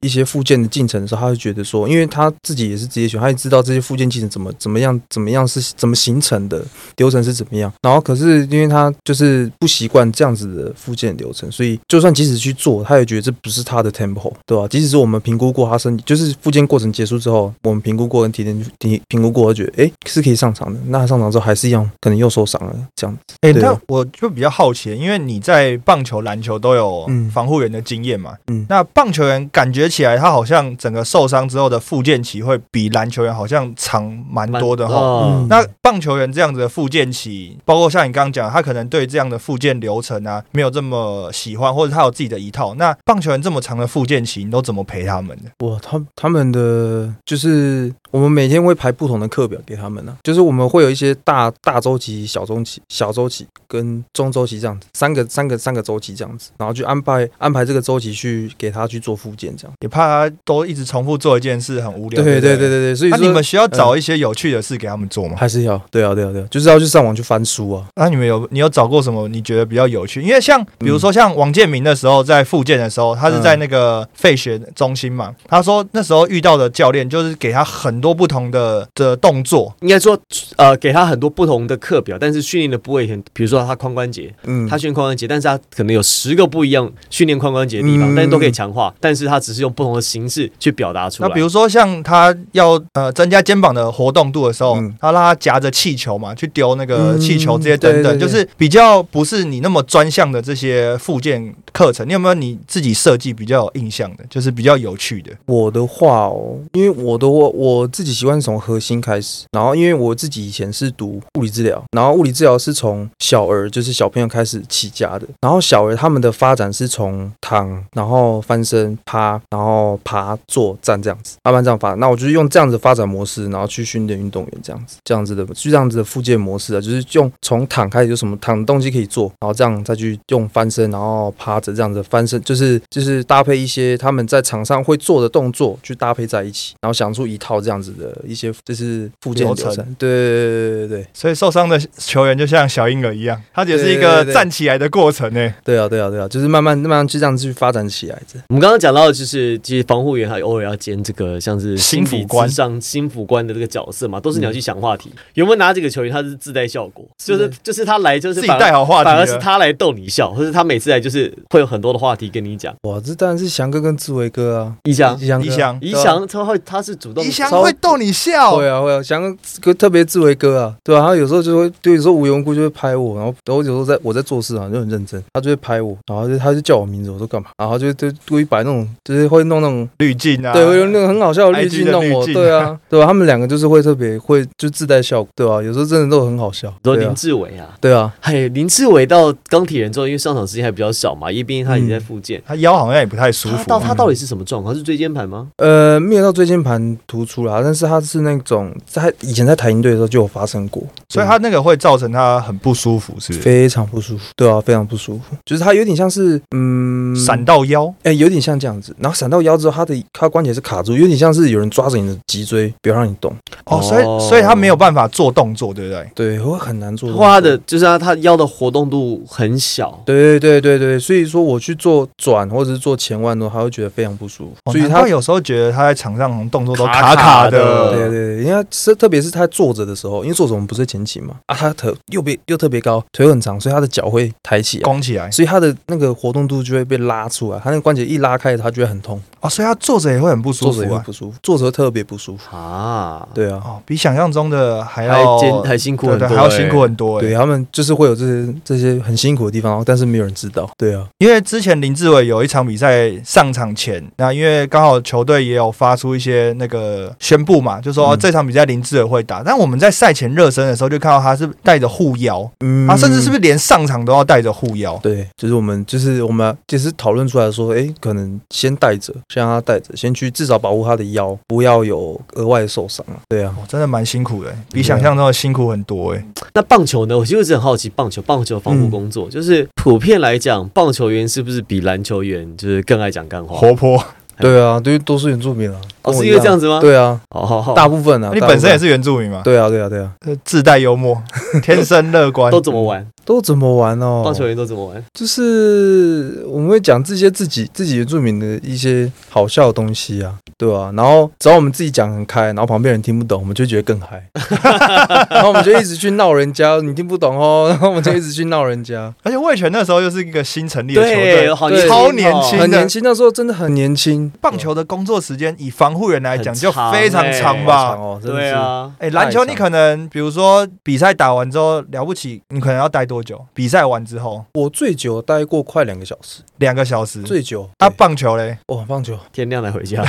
一些附件的进程的时候，他会觉得说，因为他自己也是职业选手，他也知道这些附件进程怎么怎么样怎么样是怎么形成的流程是怎么样，然后可是因为他就是不习惯这样子的附件流程，所以就算即使去做，他也觉得这不是他的 tempo，对吧、即使是我们评估过他身体，就是附件过程结束之后，我们评估过跟体检评评估过，觉得哎是可以上场的，那他上场之后还是一样，可能又受伤了这样子。哎、对。那我就比较好奇，因为你在棒球、篮球都有嗯。防护员的经验嘛，嗯。那棒球员感觉起来他好像整个受伤之后的复健期会比篮球员好像长蛮多的哈。那棒球员这样子的复健期，包括像你刚刚讲，他可能对这样的复健流程啊没有这么喜欢，或者他有自己的一套。那棒球员这么长的复健期，你都怎么陪他们的？哇，他他们的就是我们每天会排不同的课表给他们呢、就是我们会有一些大大周期、小周期、小周期跟中周期这样子，三个三个三个周期这样子，然后去安排安排这个周期去给他去做复健这样。也怕他都一直重复做一件事，很无聊。对对对对对，所以你们需要找一些有趣的事给他们做吗？还是要对啊对啊对啊，就是要去上网去翻书啊。那你们有你有找过什么你觉得比较有趣？因为像比嗯如说像王建民的时候，在复健的时候，他是在那个费学中心嘛，他说那时候遇到的教练就是给他很多不同的的动作，应该说，呃，给他很多不同的课表，但是训练的部位很，比如说他髋关节，嗯，他训练髋关节，但是他可能有十个不一样训练髋关节的地方，嗯但是都可以强化，但是他只是用不同的形式去表达出来。那比如说像他要呃增加肩膀的活动度的时候，嗯他让他夹着气球嘛，去丢那个嗯气球这些等等，对对对就是比较不是你那么专项的这些附件课程，你有没有你自己设计比较有印象的，就是比较有趣的？我的话哦，因为我的我我自己习惯从核心开始，然后因为我自己以前是读物理治疗，然后物理治疗是从小儿就是小朋友开始起家的，然后小儿他们的发展是从躺，然后翻身、趴，然后爬、坐、站这样子，慢慢这样发展。那我就是用这样子的发展模式，然后去训练运动员这样子，这样子的就这样子的复健模式啊，就是用从躺开始有什么躺的东西可以做，然后这样再去用翻身，然后趴着这样子翻身，就是就是搭配一些他们在场上会做的动作去搭配在一起，然后想出一套这样子的一些就是复健流流程对。对对对对对所以受伤的球员就像小婴儿一样，他也是一个对对对站起来的过程呢。对啊对啊对啊，就是慢慢慢慢去这样子去发展起来的。我们刚刚讲到就是，其实防护员还偶尔要兼这个像是心辅官。上心辅官的这个角色嘛，都是你要去想话题。有没有拿几个球员他是自带效果，就是就是他来就是自己带好话题反而是。他来逗你笑，或者他每次来就是会有很多的话题跟你讲。哇，这当然是翔哥跟志伟哥啊，一翔，翔哥。一翔。怡翔他会他是主动怡翔会逗你笑，会啊会啊，翔哥特别志伟哥啊，对啊，他有时候就会，对，有时候无缘无故就会拍我，然后然后有时候在我在做事啊就很认真，他就会拍我，然后就他就叫我名字，我说干嘛，然后就就故意摆那种，就是会弄那种，滤镜啊，对，会用那种很好笑的滤镜弄我，对啊，对啊，他们两个就是会特别会就自带效果，对啊，有时候真的都很好笑，说林，志伟啊。对啊，嘿，林志伟到钢铁人之后，因为上场时间还比较少嘛，因为毕竟他已经在复健。他腰好像也不太舒他服。到他到底是什么状况？是椎间盘吗？呃，没有到椎间盘突出啦，但是他是那种在以前在台鹰队的时候就有发生过，所以他那个会造成他很不舒服，是不是？非常不舒服，对啊，非常不舒服，就是他有点像是嗯闪到腰，哎、有点像这样子，然后闪到腰之后，他的他关节是卡住，有点像是有人抓着你的脊椎，不要让你动，哦，所以所以他没有办法做动作，对不对？对，会很难做。或他的就是他他腰的活动度很小。对对对对对，所以说我去做转或者是做前弯的话，他会觉得非常不舒服，哦所以他有时候觉得他在场上动作都卡卡卡的的。对对对，因为是特别是他坐着的时候，因为坐着我们不是前倾嘛，啊，他腿又别又特别高，腿很长，所以他的脚会抬起来，弓起来所以他的那个活动度就会被拉出来，他那个关节一拉开，他觉得很痛，哦，所以他坐着也会很不舒服坐着也。会不舒服，坐着特别不舒服。啊，对啊，哦，比想象中的还还要艰还辛苦对对，很多、还要辛苦很多。哎，对他们就是会有这些这些很辛苦的地方，但是没有人知道。对啊，因为之前林志伟有一场比赛上场前，那因为刚好球队也有发出一些那个宣布嘛，就说、嗯哦这场比赛林志伟会打。但我们在赛前热身的时候就看到他是带着护腰，嗯啊，甚至是不是连上场都要带着护腰？对，就是我们就是我们就是讨论出来说，哎，可能们先带着，先让他带着，先去至少保护他的腰，不要有额外的受伤啊。对啊，哦，真的蛮辛苦的，比想象中的辛苦很多哎。那棒球呢？我就一直很好奇，棒球棒球防护工作，就是普遍来讲，棒球员是不是比篮球员就是更爱讲干话？活泼，对啊，对，都是原住民啊。哦，是一因为这样子吗？，对啊，好好好，大部分啊，你本身也是原住民嘛，对啊，对啊，对啊，自带幽默，天生乐观都。怎么玩？都怎么玩哦？棒球员都怎么玩？就是我们会讲这些自己自己原住民的一些好笑的东西啊，对吧、然后只要我们自己讲很开，然后旁边人听不懂，我们就觉得更嗨，然后我们就一直去闹人家，你听不懂哦，然后我们就一直去闹人家。而且魏权那时候又是一个新成立的球，队，对好超年轻很年轻，那时候真的很年轻。棒球的工作时间以防护员来讲就非常欸长吧长。哦，真的是。对啊，哎，篮球你可能比如说比赛打完之后了不起，你可能要待多久？比赛完之后我最久待过快两个小时，两个小时。最久。啊，棒球嘞，哦，棒球，天亮才回家。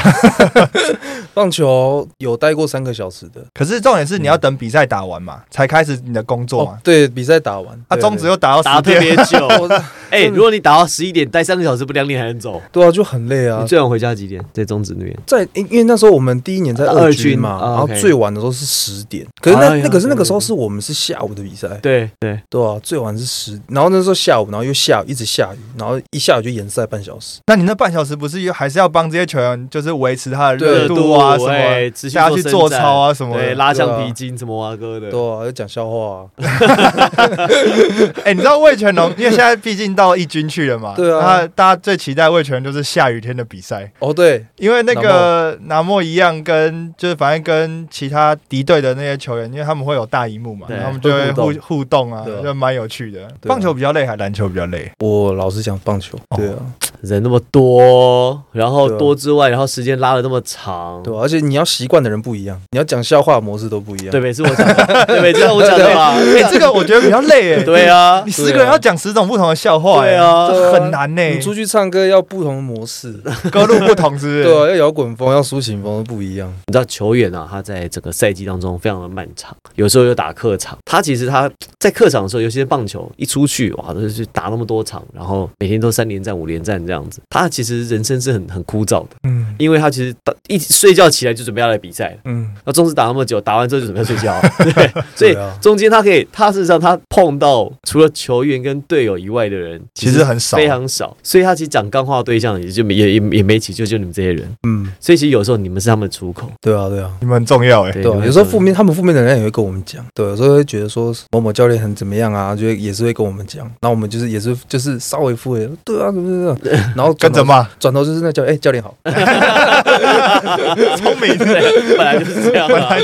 棒球有待过三个小时的。可是重点是你要等比赛打完嘛，才开始你的工作嘛，。哦对，比赛打完，啊，中指又打到打十点，特别久。哎、如果你打到十一点，待三个小时，不两点还能走？对啊，就很累啊你。最晚回家几点？在中职那边。在因因为那时候我们第一年在二二军军嘛，啊然后最晚的时候是十点，可是那那可是那个时候是我们是下午的比赛，对对，对啊，最晚是十，然后那时候下午，然后又下雨，一直下雨，然后一下雨就延赛半小时。那你那半小时不是又还是要帮这些球员就是维持他的热度啊什么，哎持续大家去做操啊什么对，拉橡皮筋什么啊哥的。对啊，要讲笑话啊，哎，你知道魏全龙，因为现在毕竟到一军去了嘛，对啊那大家最期待魏全就是下雨天的比赛。哦对，因为那个南莫。一样跟，就是反正跟其他敌对的那些球员，因为他们会有大荧幕嘛，对他们就会互会互动。互动啊，就蛮有趣的。棒球比较累，还是篮球比较累？我老实讲棒球，对啊，人那么多，然后多之外，然后时间拉的那么长，对啊，而且你要习惯的人不一样，你要讲笑话的模式都不一样。对，每次我讲的，对，每次我讲的 吧，哎，这个我觉得比较累哎。对啊你，十个人要讲十种不同的笑话，哎对啊这很难呢。你出去唱歌要不同的模式，歌路不同，是不是？对啊，要摇滚风，要抒情风都不一样。你知道球员啊，他在整个赛季当中非常的漫长，有时候又打客场。他其实他在客场的时候，尤其是棒球一出去，哇，都是打那么多场，然后每天都三连战、五连战这样子。他其实人生是很很枯燥的，嗯。因为他其实打一睡觉起来就准备要来比赛了。嗯，那中职打那么久，打完之后就准备要睡觉，对，所以中间他可以，他事实上他碰到除了球员跟队友以外的人，其实很少。非常少，所以他其实讲钢话的对象也就没也也也没几，就就你们这些人，嗯，所以其实有时候你们是他们的出口，对啊对啊。你们很重要哎。对有时候负面，他们负面的人也会跟我们讲，对，有时候会觉得说某某教练很怎么样啊，就会也是会跟我们讲，那我们就是也是就是稍微敷衍，对啊，怎么怎么样，然后跟着骂，转头就是那教练，哎、教练好，聪明，对，本来就是这样啊，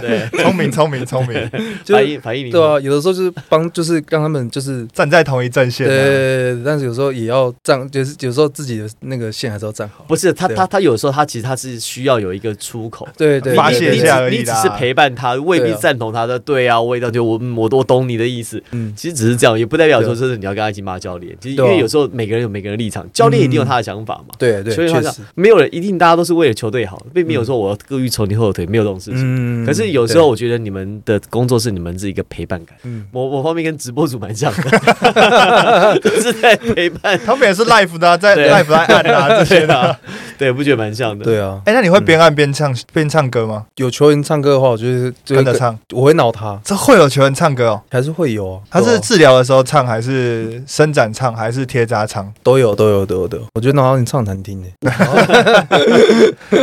对，聪明，聪明，聪明，就是反应反应你对啊，有的时候就是帮，就是让他们就是。站在同一阵线啊。对，但是有时候也要站，就是有时候自己的那个线还是要站好。不是他对他他有时候他其实他是需要有一个出口。对对，发对对泄一下而已啦你只是陪伴他，未必赞同他的。对啊，我也感觉我嗯我都懂你的意思。嗯，其实只是这样，也不代表说就是你要跟他一起骂教练。其实因为有时候每个人有每个人的立场，教练一定有他的想法嘛。对对，所以好像，没有人一定大家都是为了球队好，并没有说我要故意抽你后腿，没有这种事情。嗯可是有时候，我觉得你们的工作是你们是一个陪伴感，对嗯，某某方面跟直播主蛮像的，就是在陪伴。他们也是 live 的啊，在 live 在按啊 这些的。对啊，对，不觉得蛮像的？对啊，哎，那你会边按边唱边唱歌吗？有球员唱歌的话，我就是就跟着唱？我会挠他，这会有球员唱歌哦？还是会有啊。他是治疗的时候唱，还是伸展唱，还是贴扎唱？都有都有都有都有，我觉得闹你唱难听呢。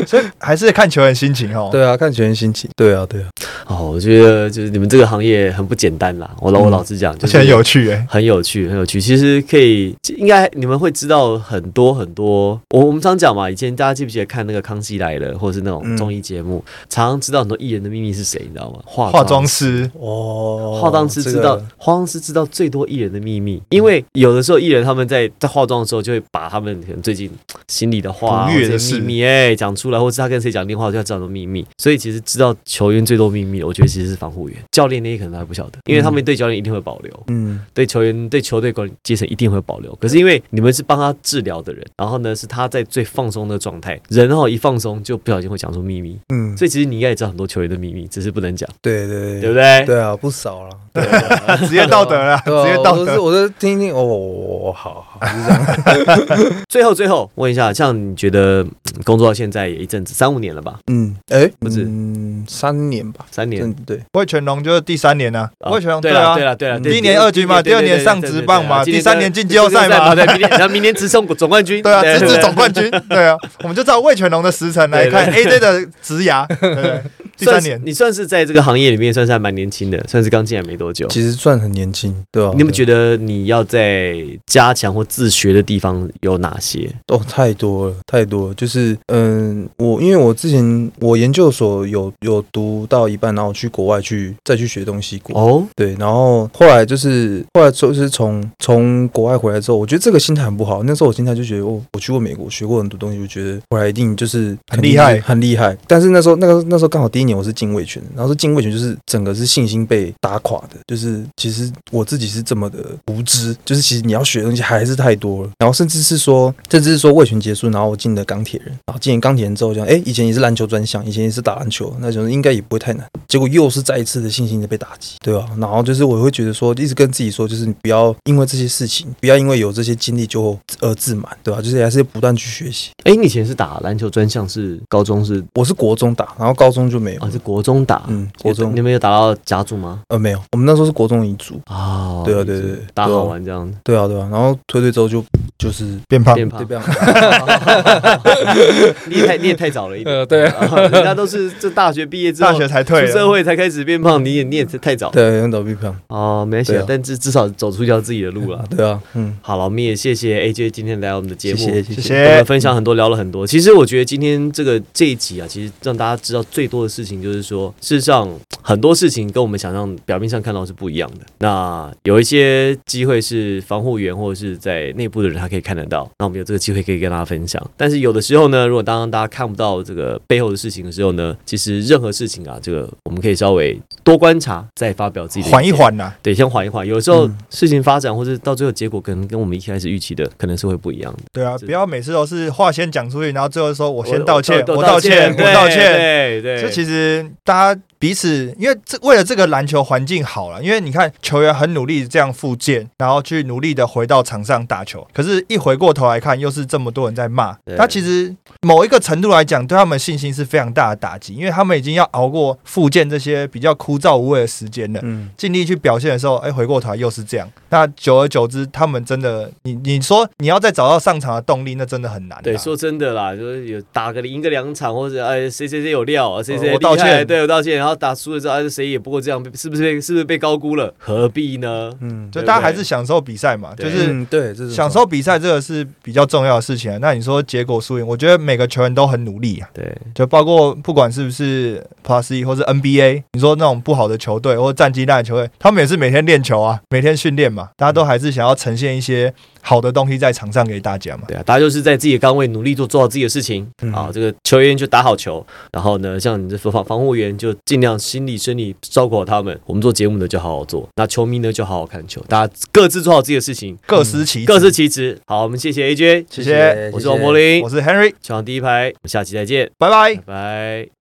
所以还是看球员心情哦。对啊，看球员心情。对啊对啊，哦，我觉得就是你们这个行业很不简单啦。我老我嗯老实讲，就是而且很有趣哎。很有趣，很有趣。其实可以，应该你们会知道很多很多。我我们常讲嘛，以前大家记不记得看那个《康熙来了》或者是那种嗯综艺节目，常常知道很多艺人的秘密是谁，你知道吗？化化妆师哦，化妆师知道，化妆师知道最多艺人的秘密，因为有的时候艺人他们在在化妆的时候，就会把他们可能最近心里的话、不悦的或者秘密哎讲出来，或是他跟谁讲电话，就要知道秘密。所以其实知道球员最多秘密，我觉得其实是防护员，教练那些可能还不晓得，因为他们对教练一定会保留。嗯对球员、对球队管理阶层一定会保留。可是因为你们是帮他治疗的人，然后呢是他在最放松的状态，人哦一放松就不小心会讲出秘密。嗯，所以其实你应该也知道很多球员的秘密，只是不能讲，对对对不对？对啊，不少了。职业道德啊职业道德我都是。我都听听哦，好好，就是这样。最后最后问一下，像你觉得嗯工作到现在也一阵子，三五年了吧？嗯，哎，不是嗯，三年吧，三年嗯，。对，魏全龙就是第三年呢，啊魏全龙对，啊对，了，对了，嗯对第一年二军嘛第二年上职棒嘛第三年进季后赛嘛对，明年然后明年直冲总冠军，对啊，直对至总冠军，对啊，我们就照魏全龙的时辰来看 AJ 的职涯，对？第三年，你算是在这个行业里面算是还蛮年轻的，算是刚进来没多久。其实算很年轻，对吧？你有没有觉得你要在加强或自学的地方有哪些？哦，太多了，太多了。就是，嗯，我因为我之前我研究所有有读到一半，然后去国外去再去学东西过。哦，对，然后后来就是后来就是从从国外回来之后，我觉得这个心态很不好。那时候我心态就觉得，哦，我去过美国，学过很多东西，我觉得回来一定就是很厉害很厉害。但是那时候那个那时候刚好第一年我是进卫权，然后是进卫权就是整个是信心被打垮的，就是其实我自己是这么的无知，就是其实你要学的东西还是太多了，然后甚至是说，甚至是说卫权结束，然后我进了钢铁人，然后进了钢铁人之后，就，哎，以前也是篮球专项，以前也是打篮球，那就是应该也不会太难，结果又是再一次的信心的被打击，对吧？然后就是我会觉得说，一直跟自己说，就是你不要因为这些事情，不要因为有这些经历就而自满，对吧？就是还是不断去学习。哎，你以前是打篮球专项，是高中是我是国中打，然后高中就没有啊，，是国中打，嗯，国中。你们有打到甲组吗？呃没有，我们那时候是国中乙组，哦，对啊对对对打好玩这样。子，对啊对啊，然后推推之后就就是变胖，变胖。对，这样，你也太你也太早了一点，呃，对，啊。人家都是这大学毕业之后大学才退出社，会才开始变胖，你也你也是太早对，很早变胖，哦，没关系对啊，啊但至至少走出一条自己的路了。对啊，嗯，好了，我们也谢谢 AJ 今天来我们的节目，谢谢谢谢。我们。分享很多，聊了很多。其实我觉得今天这个这一集啊，其实让大家知道最多的事情，就是说，事实上很多事情跟我们想象表面上看到是不一样的。那有一些机会是防护员或者是在内部的人他可以看得到，那我们有这个机会可以跟大家分享。但是有的时候呢，如果当大家看不到这个背后的事情的时候呢，其实任何事情啊，这个我们可以稍微多观察，再发表自己的缓一。缓呐，对，先缓一缓。有的时候嗯事情发展或者到最后结果，可能跟我们一开始预期的可能是会不一样的。对啊，不要每次都是话先讲出去，然后最后说我先道歉，我我道歉，对我道歉。对对，这其实大家彼此，因为这为了这个篮球环境好了，因为你看球员很努力这样复健，然后去努力的回到场上打球，可是，一回过头来看，又是这么多人在骂对。那其实某一个程度来讲，对他们信心是非常大的打击，因为他们已经要熬过复健这些比较枯燥无味的时间了。嗯，尽力去表现的时候，哎，回过头来又是这样。那久而久之，他们真的，你你说你要再找到上场的动力，那真的很难啊。对，说真的啦，就是有打个赢个两场，或者哎谁谁谁有料，谁谁我道歉对我道歉，然后打输了之后，哎谁也不过这样，是不是被是不是被高估了？何必呢？嗯，就大家还是享受比赛嘛，就是嗯，对，享受比赛这个是比较重要的事情啊。那你说结果输赢，我觉得每个球员都很努力啊，对，就包括不管是不是 Plus E 或是 NBA，你说那种不好的球队或者战绩烂的球队，他们也是每天练球啊，每天训练嘛，大家都还是想要呈现一些好的东西在场上给大家嘛。对啊，大家就是在自己的岗位努力做做好自己的事情嗯啊。这个球员就打好球，然后呢，像你这防防护员就尽量心理生理照顾好他们。我们做节目的就好好做，那球迷呢就好好看球，大家各自做好自己的事情，各司其职各司其职。好，我们谢谢 AJ，谢谢，我是王柏林我，是 Henry，球场第一排，我们下期再见，拜拜拜。拜。